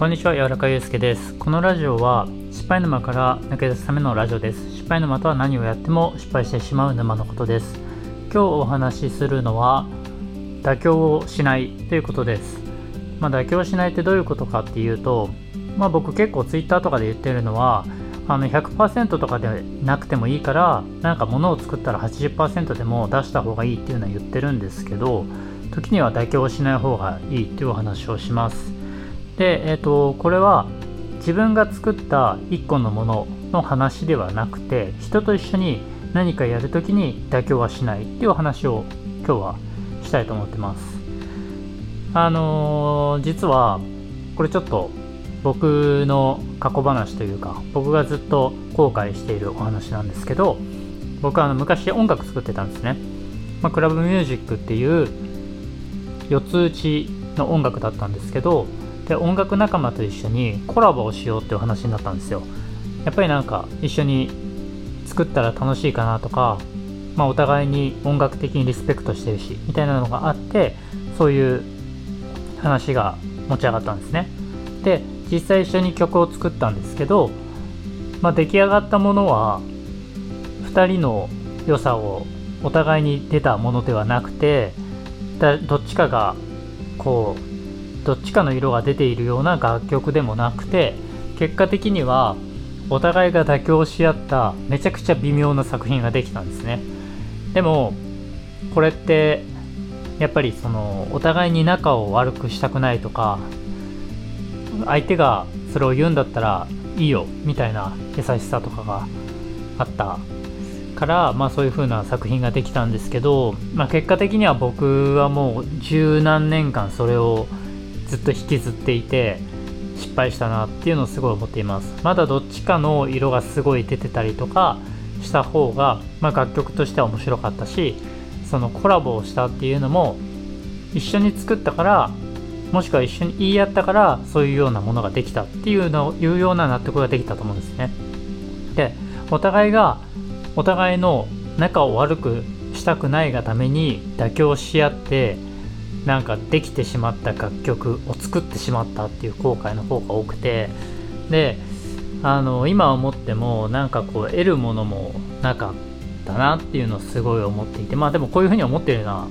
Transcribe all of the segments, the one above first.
こんにちは、柔らかゆうすけです。このラジオは失敗沼から抜け出すためのラジオです。失敗沼とは何をやっても失敗してしまう沼のことです。今日お話しするのは妥協をしないということです。まあ、妥協しないってどういうことかっていうと、まあ、僕結構 Twitter とかで言ってるのはあの100%とかでなくてもいいからなんか物を作ったら80%でも出した方がいいっていうのは言ってるんですけど時には妥協しない方がいいっていうお話をします。で、えーと、これは自分が作った1個のものの話ではなくて人と一緒に何かやるときに妥協はしないっていう話を今日はしたいと思ってます。あのー、実はこれちょっと僕の過去話というか僕がずっと後悔しているお話なんですけど僕はあの昔音楽作ってたんですね、まあ、クラブミュージックっていう四つ打ちの音楽だったんですけどで音楽仲間と一緒にコラボをしようっていう話になったんですよ。やっぱりなんか一緒に作ったら楽しいかなとか、まあ、お互いに音楽的にリスペクトしてるしみたいなのがあってそういう話が持ち上がったんですね。で実際一緒に曲を作ったんですけど、まあ、出来上がったものは2人の良さをお互いに出たものではなくてどっちかがこうどっちかの色が出ているような楽曲でもなくて結果的にはお互いが妥協し合っためちゃくちゃ微妙な作品ができたんですね。でもこれってやっぱりそのお互いに仲を悪くしたくないとか相手がそれを言うんだったらいいよみたいな優しさとかがあった。からまあそういう風な作品ができたんですけど、まあ、結果的には僕はもう十何年間それをずっと引きずっていて失敗したなっていうのをすごい思っています。まだどっちかの色がすごい出てたりとかした方が、まあ、楽曲としては面白かったしそのコラボをしたっていうのも一緒に作ったからもしくは一緒に言い合ったからそういうようなものができたっていうのいうような納得ができたと思うんですね。でお互いがお互いの仲を悪くしたくないがために妥協し合ってなんかできてしまった楽曲を作ってしまったっていう後悔の方が多くてであの今思ってもなんかこう得るものもなかったなっていうのをすごい思っていてまあでもこういうふうに思ってるのは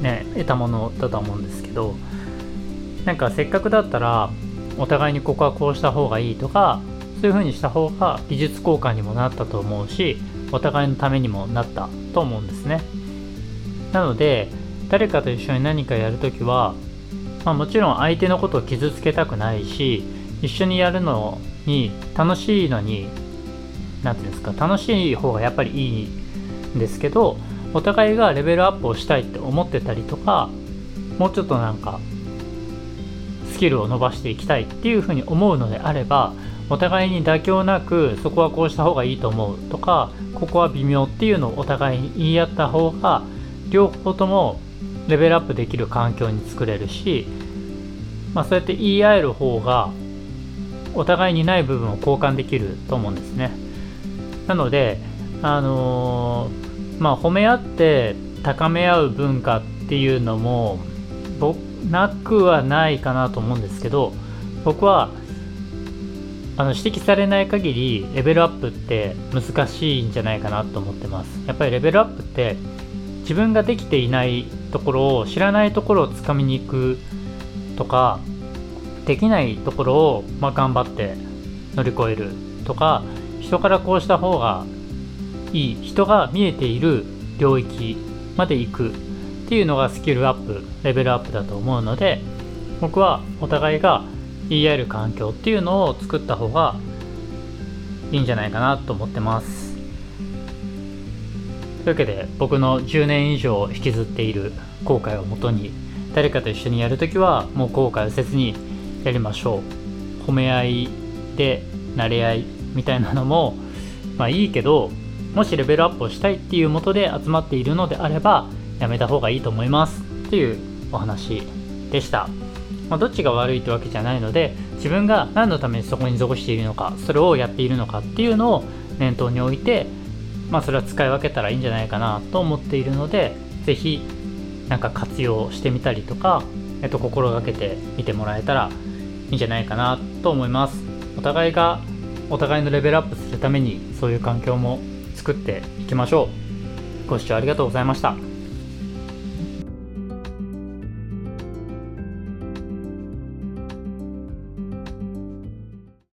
ね得たものだと思うんですけどなんかせっかくだったらお互いにここはこうした方がいいとかそういうふうにした方が技術交換にもなったと思うしお互いのためにもなったと思うんですね。なので誰かと一緒に何かやるときは、まあ、もちろん相手のことを傷つけたくないし一緒にやるのに楽しいのに何て言うんですか楽しい方がやっぱりいいんですけどお互いがレベルアップをしたいって思ってたりとかもうちょっとなんかスキルを伸ばしていきたいっていうふうに思うのであればお互いに妥協なくそこはこうした方がいいと思うとかここは微妙っていうのをお互いに言い合った方が両方ともレベルアップできる環境に作れるし、まあ、そうやって言い合える方がお互いにない部分を交換できると思うんですね。なのであのー、まあ褒め合って高め合う文化っていうのもなくはないかなと思うんですけど僕はあの指摘されない限りレベルアップって難しいんじゃないかなと思ってます。やっぱりレベルアップって自分ができていないところを知らないところをつかみに行くとかできないところを、まあ、頑張って乗り越えるとか人からこうした方がいい人が見えている領域まで行くっていうのがスキルアップレベルアップだと思うので僕はお互いが言い合える環境っていうのを作った方がいいんじゃないかなと思ってます。というわけで僕の10年以上引きずっている後悔をもとに誰かと一緒にやるときはもう後悔をせずにやりましょう。褒め合いで慣れ合いみたいなのもまあいいけどもしレベルアップをしたいっていうもとで集まっているのであればやめた方がいいと思いますっていうお話でした、まあ、どっちが悪いってわけじゃないので自分が何のためにそこに属しているのかそれをやっているのかっていうのを念頭に置いてまあ、それは使い分けたらいいんじゃないかなと思っているので是非なんか活用してみたりとか、えっと、心がけてみてもらえたらいいんじゃないかなと思います。お互いがお互いのレベルアップするためにそういう環境も作っていきましょう。ご視聴ありがとうございました。